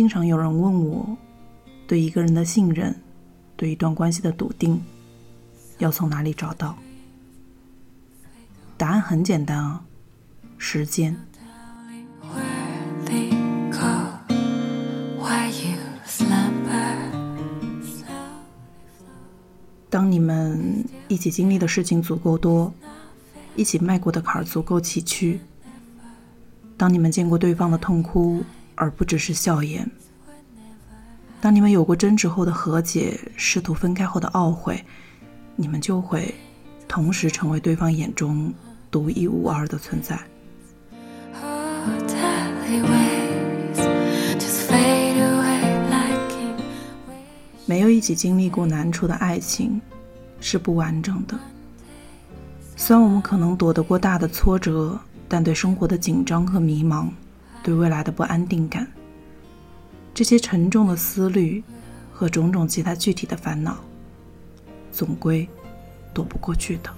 经常有人问我，对一个人的信任，对一段关系的笃定，要从哪里找到？答案很简单啊，时间。当你们一起经历的事情足够多，一起迈过的坎儿足够崎岖，当你们见过对方的痛哭，而不只是笑颜；当你们有过争执后的和解，试图分开后的懊悔，你们就会同时成为对方眼中独一无二的存在。没有一起经历过难处的爱情是不完整的。虽然我们可能躲得过大的挫折，但对生活的紧张和迷茫，对未来的不安定感，这些沉重的思虑和种种其他具体的烦恼，总归躲不过去的。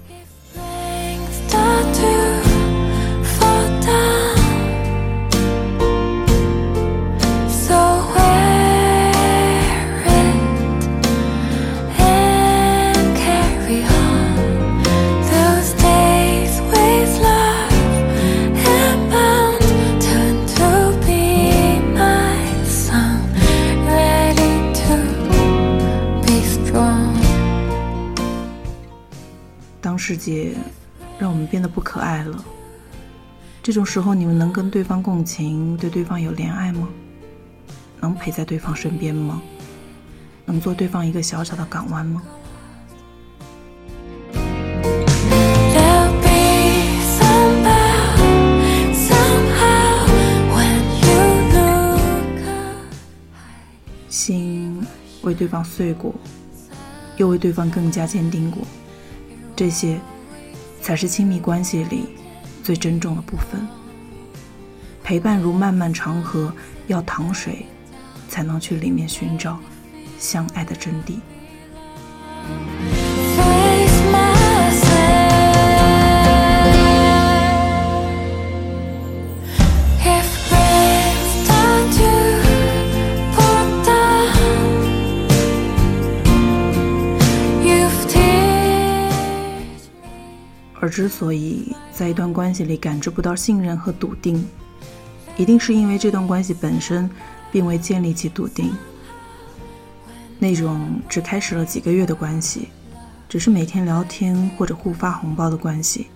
世界让我们变得不可爱了。这种时候，你们能跟对方共情，对对方有怜爱吗？能陪在对方身边吗？能做对方一个小小的港湾吗？心为对方碎过，又为对方更加坚定过。这些，才是亲密关系里最珍重的部分。陪伴如漫漫长河，要淌水，才能去里面寻找相爱的真谛。之所以在一段关系里感知不到信任和笃定，一定是因为这段关系本身并未建立起笃定。那种只开始了几个月的关系，只是每天聊天或者互发红包的关系，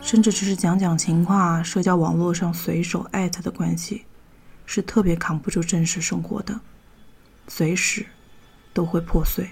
甚至只是讲讲情话、社交网络上随手艾特的关系，是特别扛不住真实生活的，随时都会破碎。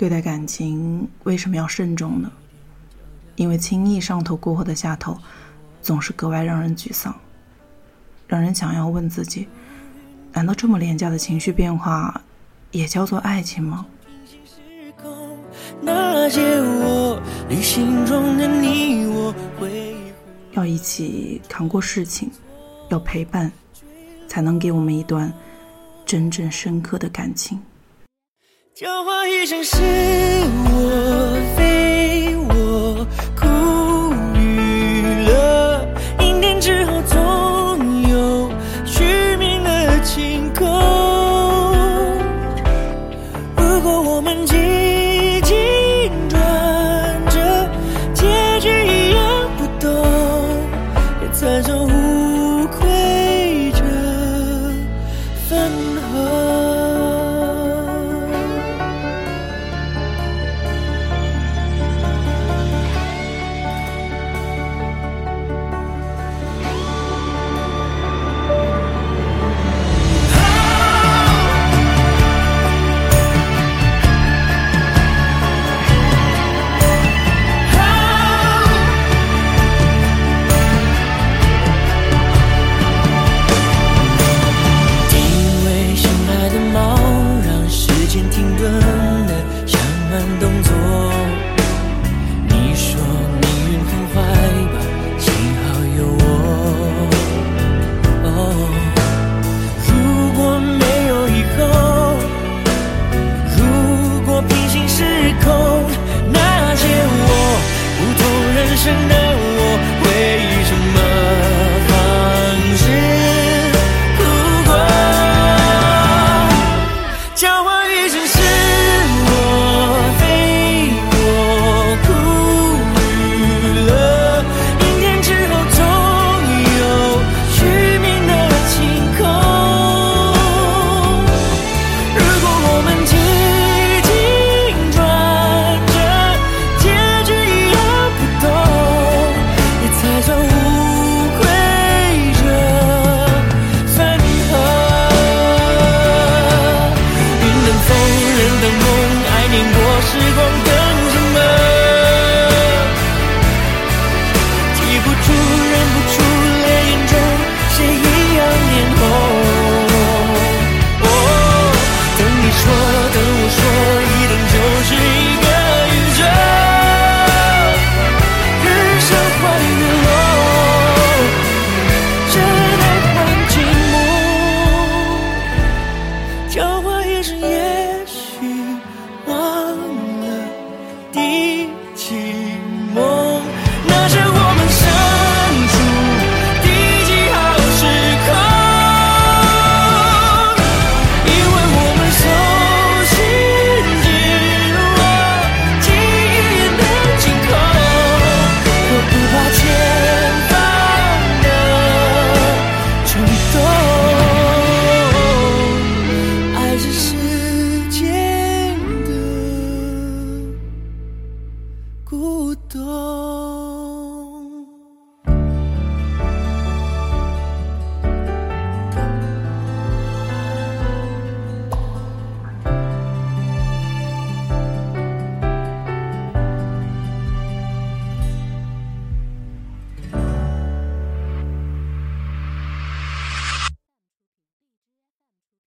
对待感情为什么要慎重呢？因为轻易上头过后的下头，总是格外让人沮丧，让人想要问自己：难道这么廉价的情绪变化，也叫做爱情吗？要一起扛过事情，要陪伴，才能给我们一段真正深刻的感情。交换一生是我。工作，你说命运很坏吧？幸好有我。哦，如果没有以后。如果平行时空，那些我，不同人生的。凝过时光。is